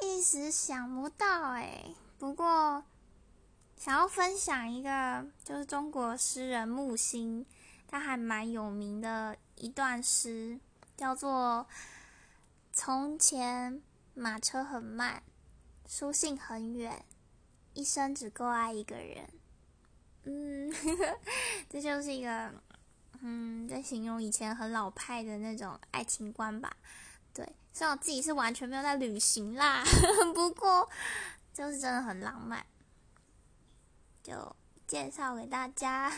一时想不到哎。不过想要分享一个，就是中国诗人木心，他还蛮有名的一段诗，叫做“从前马车很慢，书信很远，一生只够爱一个人。”嗯，这就是一个。嗯，在形容以前很老派的那种爱情观吧。对，虽然我自己是完全没有在旅行啦，不过就是真的很浪漫，就介绍给大家。